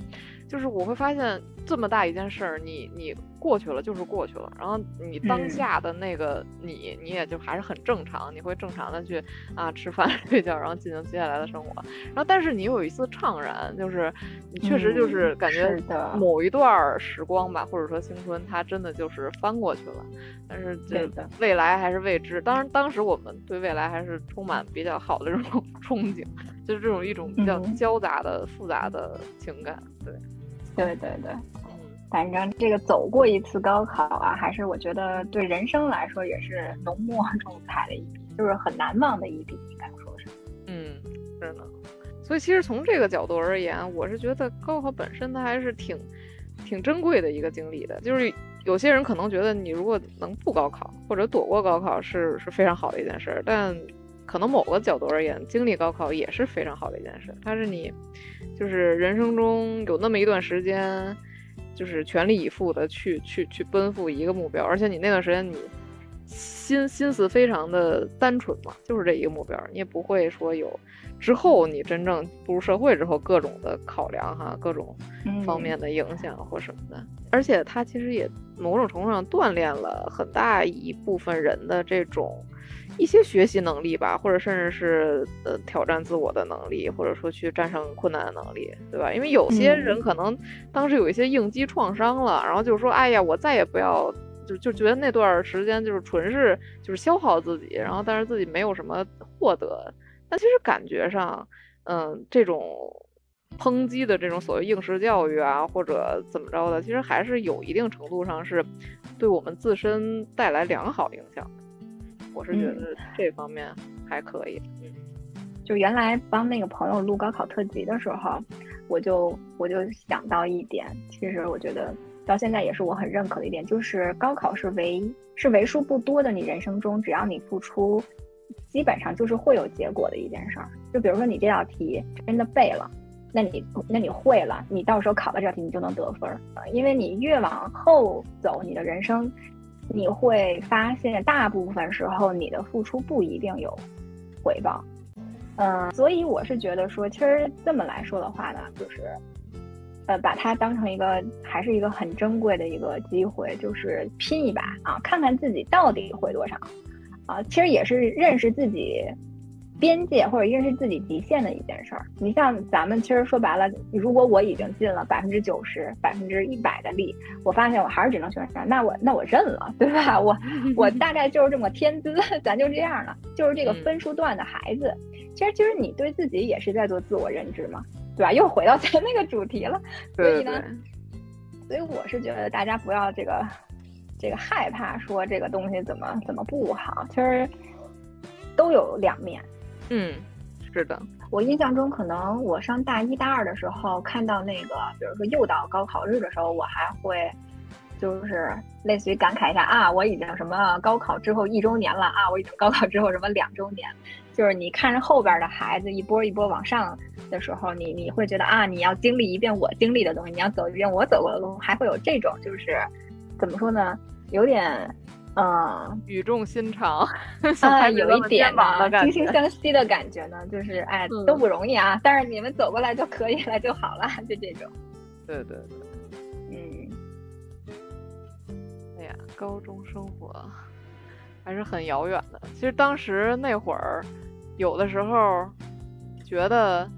就是我会发现这么大一件事儿，你你。过去了就是过去了，然后你当下的那个你，你也就还是很正常，你会正常的去啊吃饭 睡觉，然后进行接下来的生活。然后，但是你有一丝怅然，就是你确实就是感觉某一段时光吧，或者说青春，它真的就是翻过去了。但是这未来还是未知。当然，当时我们对未来还是充满比较好的这种 憧憬，就是这种一种比较交杂的复杂的情感。对，对对对。反正这个走过一次高考啊，还是我觉得对人生来说也是浓墨重彩的一笔，就是很难忘的一笔，应该说是。嗯，是的。所以其实从这个角度而言，我是觉得高考本身它还是挺挺珍贵的一个经历的。就是有些人可能觉得你如果能不高考或者躲过高考是是非常好的一件事，但可能某个角度而言，经历高考也是非常好的一件事。它是你就是人生中有那么一段时间。就是全力以赴的去去去奔赴一个目标，而且你那段时间你心心思非常的单纯嘛，就是这一个目标，你也不会说有之后你真正步入社会之后各种的考量哈，各种方面的影响或什么的，而且它其实也某种程度上锻炼了很大一部分人的这种。一些学习能力吧，或者甚至是呃挑战自我的能力，或者说去战胜困难的能力，对吧？因为有些人可能当时有一些应激创伤了，然后就说：“哎呀，我再也不要，就就觉得那段时间就是纯是就是消耗自己，然后但是自己没有什么获得。但其实感觉上，嗯，这种抨击的这种所谓应试教育啊，或者怎么着的，其实还是有一定程度上是对我们自身带来良好影响的。”我是觉得这方面还可以。嗯，就原来帮那个朋友录高考特辑的时候，我就我就想到一点，其实我觉得到现在也是我很认可的一点，就是高考是为是为数不多的你人生中只要你付出，基本上就是会有结果的一件事儿。就比如说你这道题真的背了，那你那你会了，你到时候考到这道题你就能得分儿。因为你越往后走，你的人生。你会发现，大部分时候你的付出不一定有回报，嗯，所以我是觉得说，其实这么来说的话呢，就是，呃，把它当成一个还是一个很珍贵的一个机会，就是拼一把啊，看看自己到底会多少，啊，其实也是认识自己。边界或者认识自己极限的一件事儿。你像咱们，其实说白了，如果我已经尽了百分之九十、百分之一百的力，我发现我还是只能选上，那我那我认了，对吧？我 我大概就是这么天资，咱就这样了，就是这个分数段的孩子。其实其实你对自己也是在做自我认知嘛，对吧？又回到咱那个主题了。所以呢，所以我是觉得大家不要这个这个害怕说这个东西怎么怎么不好，其实都有两面。嗯，是的，我印象中，可能我上大一、大二的时候，看到那个，比如说又到高考日的时候，我还会，就是类似于感慨一下啊，我已经什么高考之后一周年了啊，我已经高考之后什么两周年，就是你看着后边的孩子一波一波往上的时候，你你会觉得啊，你要经历一遍我经历的东西，你要走一遍我走过的路，还会有这种就是怎么说呢，有点。嗯，语重心长 啊，有一点吧，惺惺相惜的感觉呢，就是哎，都不容易啊，但是你们走过来就可以了就好了，就这种。对对对，嗯，哎呀，高中生活还是很遥远的。其实当时那会儿，有的时候觉得，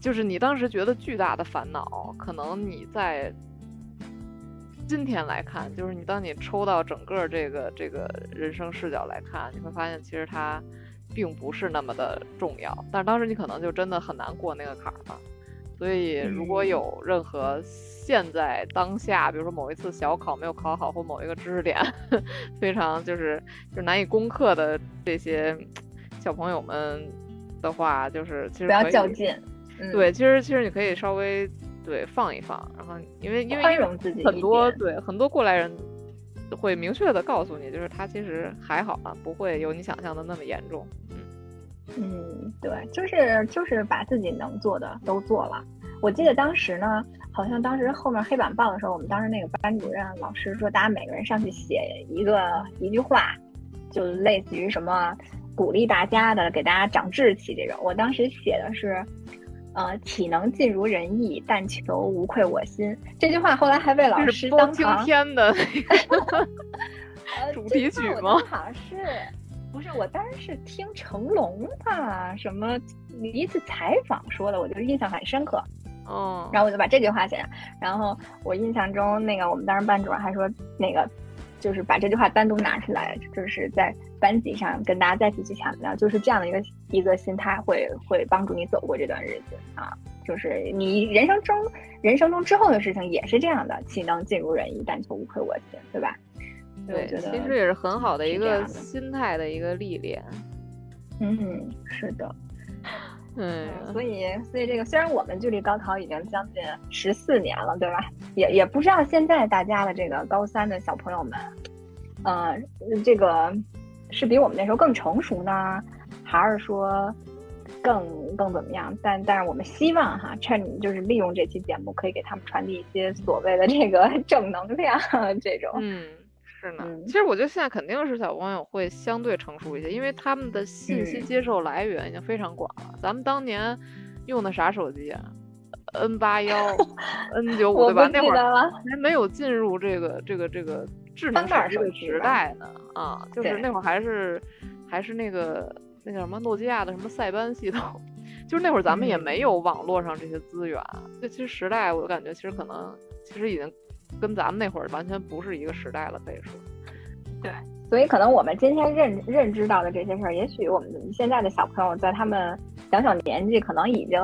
就是你当时觉得巨大的烦恼，可能你在。今天来看，就是你当你抽到整个这个这个人生视角来看，你会发现其实它并不是那么的重要。但是当时你可能就真的很难过那个坎儿吧。所以如果有任何现在当下，比如说某一次小考没有考好，或某一个知识点 非常就是就难以攻克的这些小朋友们，的话，就是其实不要较劲。嗯对，其实其实你可以稍微对放一放，然后因为因为很多对很多过来人会明确的告诉你，就是他其实还好啊，不会有你想象的那么严重。嗯，对，就是就是把自己能做的都做了。我记得当时呢，好像当时后面黑板报的时候，我们当时那个班主任老师说，大家每个人上去写一个一句话，就类似于什么鼓励大家的，给大家长志气这种。我当时写的是，呃，岂能尽如人意，但求无愧我心。这句话后来还被老这师当堂天的呃主题曲吗好像是，不是我当时是听成龙吧什么一次采访说的，我就印象很深刻。哦，然后我就把这句话写上。然后我印象中，那个我们当时班主任还说，那个就是把这句话单独拿出来，就是在班级上跟大家再次去强调，就是这样的一个一个心态会会帮助你走过这段日子啊。就是你人生中人生中之后的事情也是这样的，岂能尽如人意，但求无愧我心，对吧？对，其实也是很好的一个心态的一个历练。嗯，是的。嗯，所以，所以这个虽然我们距离高考已经将近十四年了，对吧？也也不知道现在大家的这个高三的小朋友们，呃，这个是比我们那时候更成熟呢，还是说更更怎么样？但但是我们希望哈，趁就是利用这期节目，可以给他们传递一些所谓的这个正能量这种。嗯，是呢。嗯其实我觉得现在肯定是小朋友会相对成熟一些，因为他们的信息嗯接受来源已经非常广了。咱们当年用的啥手机啊？N 八幺、N 九五，对吧？那会儿。还没有进入这个这个这个智能手机的时代呢。啊，就是那会儿还是还是那个那叫什么诺基亚的什么塞班系统。就是那会儿咱们也嗯没有网络上这些资源，这其实时代我感觉其实可能其实已经跟咱们那会儿完全不是一个时代了，可以说。对所以可能我们今天认认知到的这些事儿，也许我们现在的小朋友在他们小小年纪，可能已经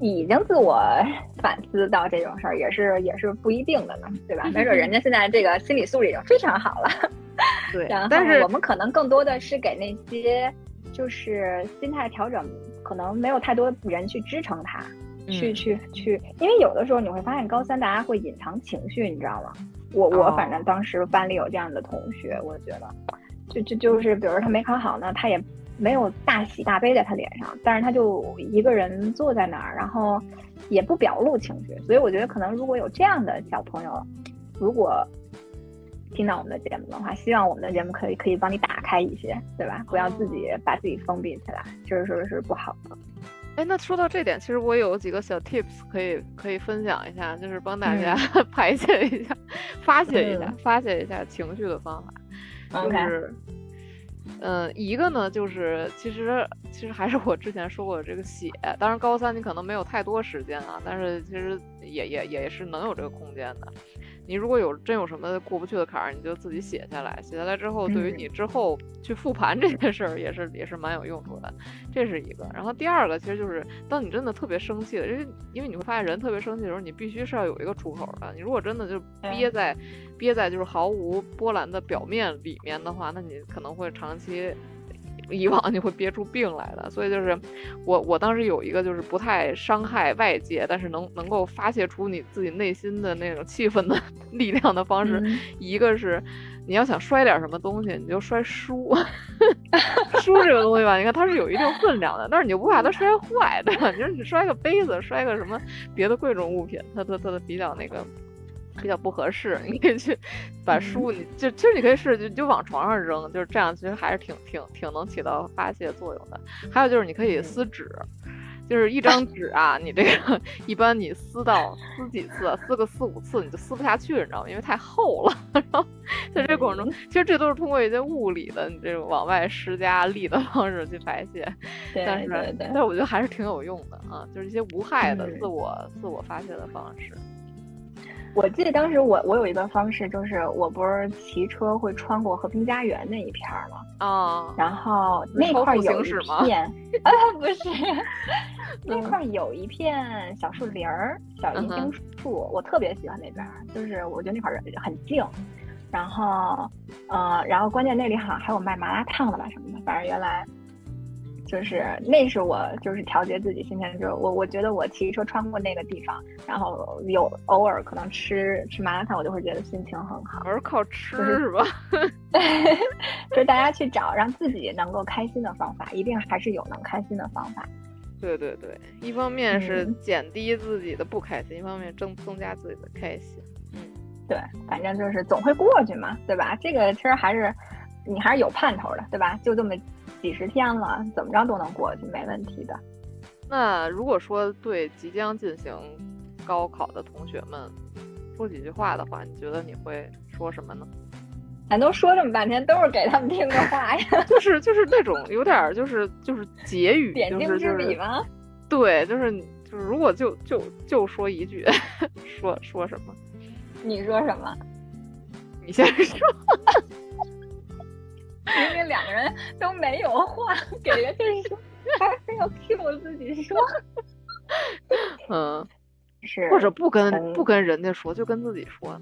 已经自我 反思到这种事儿，也是也是不一定的呢，对吧？没准人家现在这个心理素质已经非常好了。对然后但是我们可能更多的是给那些就是心态调整，可能没有太多人去支撑他，去嗯去去，因为有的时候你会发现高三大家会隐藏情绪，你知道吗？我我哦反正当时班里有这样的同学，我觉得，就就就是比如说他没考好呢，他也没有大喜大悲在他脸上，但是他就一个人坐在那儿，然后也不表露情绪，所以我觉得可能如果有这样的小朋友，如果听到我们的节目的话，希望我们的节目可以可以帮你打开一些，对吧？不要自己把自己封闭起来，这是是不好的。哎，那说到这点，其实我有几个小 tips 可以可以分享一下，就是帮大嗯家 排解一下、发泄一下、嗯发泄一下情绪的方法。就是，嗯，一个呢，就是其实其实还是我之前说过的这个写，当然高三你可能没有太多时间啊，但是其实也也也是能有这个空间的。你如果有真有什么过不去的坎儿，你就自己写下来，写下来之后，对于嗯你之后去复盘这件事儿也是也是蛮有用处的，这是一个。然后第二个其实就是，当你真的特别生气的，因为因为你会发现人特别生气的时候，你必须是要有一个出口的。你如果真的就憋在憋在就是毫无波澜的表面里面的话，那你可能会长期。以往你会憋出病来的，所以就是我我当时有一个就是不太伤害外界，但是能能够发泄出你自己内心的那种气愤的 力量的方式，嗯一个是你要想摔点什么东西，你就摔书，书这个东西吧，你看它是有一定分量的，但是你就不怕它摔坏，对吧？你说你摔个杯子，摔个什么别的贵重物品，它它它的比较那个。比较不合适，你可以去把书，你就其实你可以试，就就往床上扔，就是这样，其实还是挺挺挺能起到发泄作用的。还有就是你可以撕纸，就是一张纸啊，你这个一般你撕到撕几次，撕个四五次你就撕不下去，你知道吗？因为太厚了。然后在这过程中，其实这都是通过一些物理的你这种往外施加力的 方式去排泄，对但是对对但是我觉得还是挺有用的啊，就是一些无害的嗯自我、自我发泄的方式。我记得当时我我有一个方式，就是我不是骑车会穿过和平家园那一片儿吗？啊，然后那块儿有一片，啊不是，那块儿有一片小树林儿、小银杏树，我特别喜欢那边儿，就是我觉得那块儿很静。然后，呃，然后关键那里好像还有卖麻辣烫的吧什么的，反正原来就是那是我就是调节自己心情，就是我我觉得我骑车穿过那个地方，然后有偶尔可能吃吃麻辣烫，我就会觉得心情很好。我是靠吃就是是吧？就是大家去找让自己能够开心的方法，一定还是有能开心的方法。对对对，一方面是嗯减低自己的不开心，一方面增增加自己的开心。嗯对，反正就是总会过去嘛，对吧？这个其实还是你还是有盼头的，对吧？就这么几十天了，怎么着都能过去，没问题的。那如果说对即将进行高考的同学们说几句话的话，你觉得你会说什么呢？咱都说这么半天，都是给他们听的话呀，就是就是那种有点儿就是就是结语，点睛之笔吗？对，就是就是如果就就就说一句，说说什么？你说什么？你先说。明明两个人都没有话，给人家说，还非要 Q 我自己说，嗯，是或者不跟从不跟人家说，就跟自己说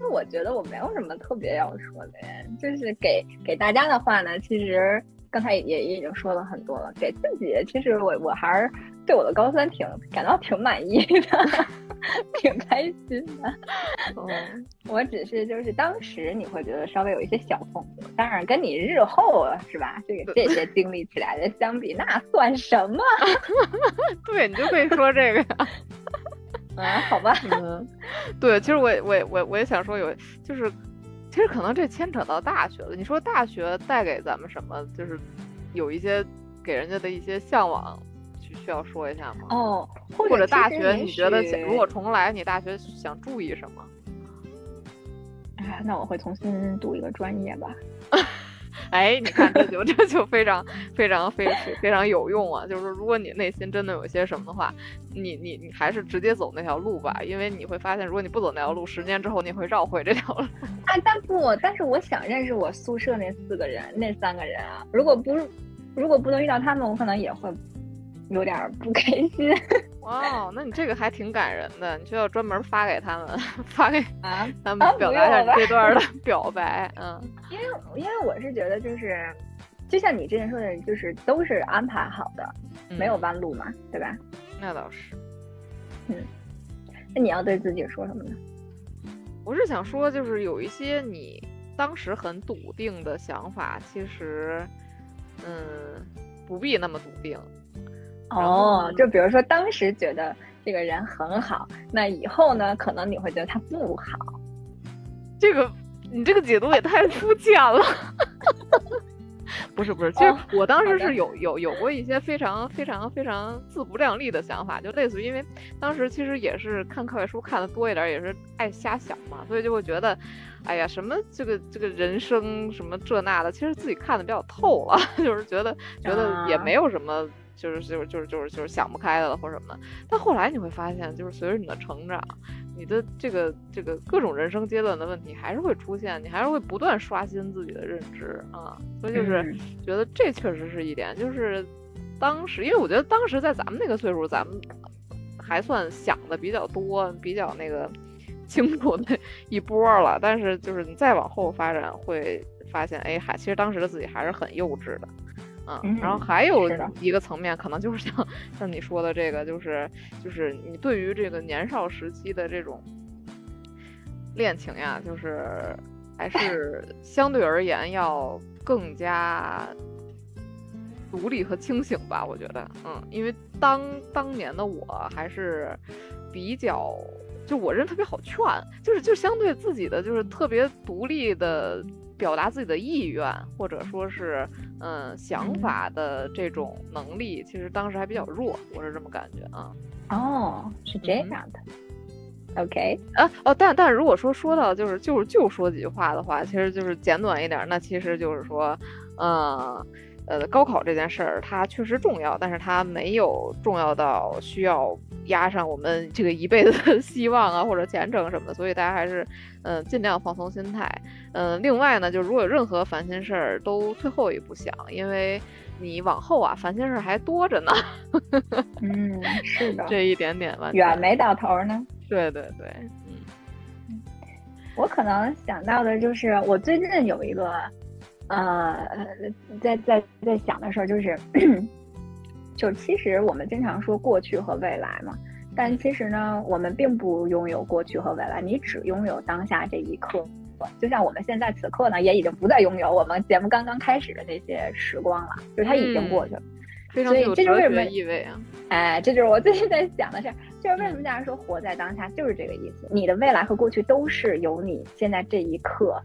那。我觉得我没有什么特别要说的，就是给给大家的话呢，其实刚才也也已经说了很多了。给自己，其实我我还是对我的高三挺感到挺满意的，挺开心的。嗯，我只是就是当时你会觉得稍微有一些小痛苦，当然跟你日后是吧，这个这些经历起来的相比，那算什么 对，你就可以说这个呀。啊？好吧，嗯，对，其实我也我也我也我也想说有，就是其实可能这牵扯到大学了。你说大学带给咱们什么？就是有一些给人家的一些向往，需需要说一下吗？哦，或或者大学你觉得许如果重来，你大学想注意什么？哎，那我会重新读一个专业吧。哎，你看这就 这就非常非常非非常有用啊！就是说如果你内心真的有些什么的话，你你你还是直接走那条路吧，因为你会发现，如果你不走那条路，十年之后你会绕回这条路。啊，但不，但是我想认识我宿舍那四个人，那三个人啊，如果不，如果不能遇到他们，我可能也会有点儿不开心 哇哦，那你这个还挺感人的，你就要专门发给他们，发给啊。他们啊表达一下这段的 表白。嗯，因为因为我是觉得就是，就像你之前说的，就是都是安排好的，没有嗯弯路嘛，对吧？那倒是。嗯那你要对自己说什么呢？我是想说，就是有一些你当时很笃定的想法，其实，嗯，不必那么笃定。哦就比如说当时觉得这个人很好，那以后呢，可能你会觉得他不好。这个你这个解读也太肤浅了。不是不是，其实哦我当时是有有有过一些非常非常非常自不量力的想法，就类似于因为当时其实也是看课外书看的多一点，也是爱瞎想嘛，所以就会觉得，哎呀，什么这个这个人生什么这那的，其实自己看的比较透了，就是觉得觉得也啊没有什么。就是就是就是就是就是想不开的了或什么的，但后来你会发现，就是随着你的成长，你的这个这个各种人生阶段的问题还是会出现，你还是会不断刷新自己的认知啊，所以就是嗯。觉得这确实是一点，就是当时，因为我觉得当时在咱们那个岁数，咱们还算想的比较多，比较那个 清楚的一波了，但是就是你再往后发展，会发现，哎，还其实当时的自己还是很幼稚的。啊，然后嗯还有一个层面，可能就是像像你说的这个，就是就是你对于这个年少时期的这种恋情呀，就是还是 相对而言要更加独立和清醒吧，我觉得，嗯，因为当当年的我还是比较，就我人特别好劝，就是就相对自己的就是特别独立的表达自己的意愿，或者说是嗯想法的这种能力，其实当时还比较弱，我是这么感觉啊。哦，是这嗯样的。OK，啊哦，但但如果说说到就是就是就说几句话的话，其实就是简短一点儿，那其实就是说，呃呃，高考这件事儿它确实重要，但是它没有重要到需要压上我们这个一辈子的 希望啊或者前程什么的，所以大家还是嗯、呃尽量放松心态。嗯、另外呢，就如果有任何烦心事儿，都退后一步想，因为你往后啊烦心事儿还多着呢，嗯，是的，这一点点吧远没到头呢。对对对，嗯我可能想到的就是，我最近有一个呃，在在在想的事儿就是，就其实我们经常说过去和未来嘛，但其实呢，我们并不拥有过去和未来，你只拥有当下这一刻。就像我们现在此刻呢，也已经不再拥有我们节目刚刚开始的那些时光了，就是它已经过去了。所以这就是为什么意味啊？哎，这就是我最近在想的事儿，就是为什么大家说活在当下，就是这个意思。你的未来和过去都是由你现在这一刻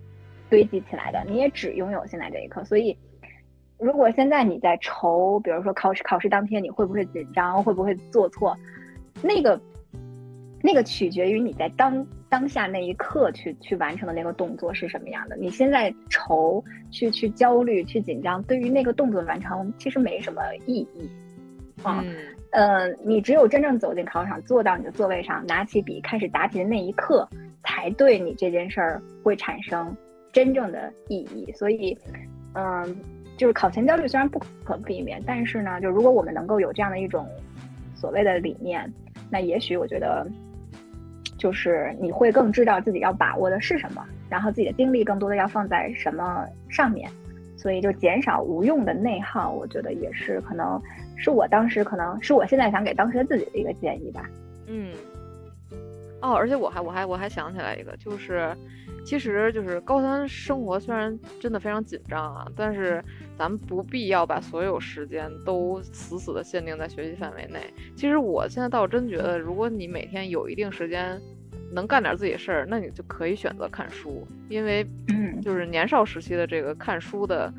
堆积起来的，你也只拥有现在这一刻。所以，如果现在你在愁，比如说考试考试当天你会不会紧张，会不会做错，那个。那个取决于你在当当下那一刻去去完成的那个动作是什么样的。你现在愁、去去焦虑、去紧张，对于那个动作完成其实没什么意义。嗯，呃，你只有真正走进考场，坐到你的座位上，拿起笔开始答题的那一刻，才对你这件事儿会产生真正的意义。所以，嗯，就是考前焦虑虽然不可避免，但是呢，就如果我们能够有这样的一种所谓的理念，那也许我觉得。就是你会更知道自己要把握的是什么，然后自己的精力更多的要放在什么上面，所以就减少无用的内耗。我觉得也是，可能是我当时，可能是我现在想给当时的自己的一个建议吧。嗯，哦，而且我还我还我还想起来一个，就是其实就是高三生活虽然真的非常紧张啊，但是咱们不必要把所有时间都死死的限定在学习范围内。其实我现在倒真觉得，如果你每天有一定时间。能干点自己事儿，那你就可以选择看书，因为就是年少时期的这个看书的，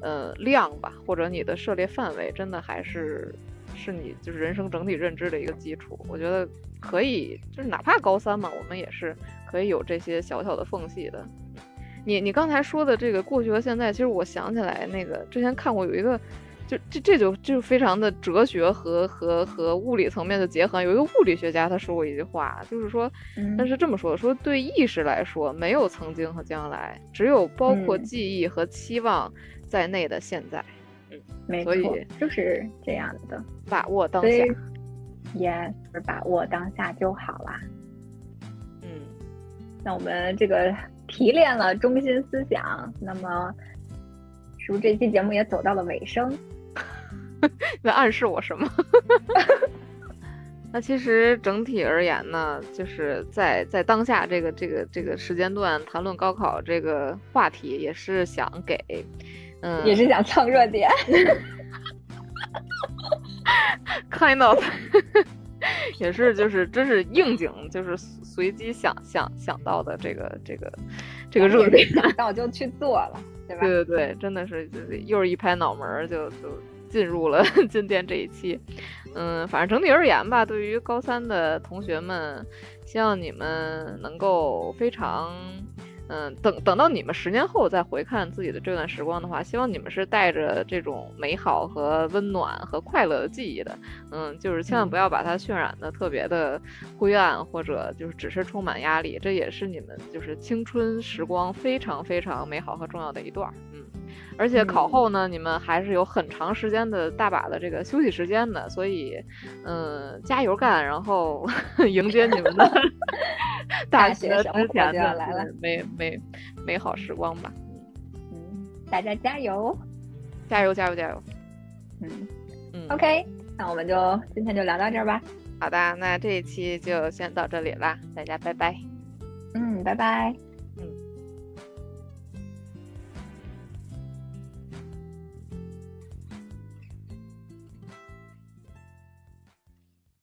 呃量吧，或者你的涉猎范围，真的还是是你就是人生整体认知的一个基础。我觉得可以，就是哪怕高三嘛，我们也是可以有这些小小的缝隙的。你你刚才说的这个过去和现在，其实我想起来那个之前看过有一个。就这这就就非常的哲学和和和物理层面的结合。有一个物理学家他说过一句话，就是说，他是这么说的：说对意识来说，没有曾经和将来，只有包括记忆和期望在内的现在。嗯，没错，就是这样的，把握当下，yes，把握当下就好啦。嗯，那我们这个提炼了中心思想，那么是不是这期节目也走到了尾声？在暗示我什么？那其实整体而言呢，就是在在当下这个这个这个时间段谈论高考这个话题，也是想给，嗯，也是想蹭热点。Kind of，也是就是真是应景，就是随机想想想到的这个这个这个热点，那我就去做了，对吧？对对对，真的是就是又是一拍脑门就就。进入了 今天这一期，嗯，反正整体而言吧，对于高三的同学们，希望你们能够非常。嗯，等等到你们十年后再回看自己的这段时光的话，希望你们是带着这种美好和温暖和快乐的记忆的。嗯，就是千万不要把它渲染的特别的灰暗，或者就是只是充满压力。这也是你们就是青春时光非常非常美好和重要的一段。嗯，而且考后呢，你们还是有很长时间的大把的这个休息时间的，所以嗯，加油干，然后 迎接你们的。大学生活就要来了，美美美好时光吧。嗯，大家加油，加油，加油，加油。嗯嗯，OK，那我们就今天就聊到这儿吧。好的，那这一期就先到这里啦，大家拜拜。嗯，拜拜。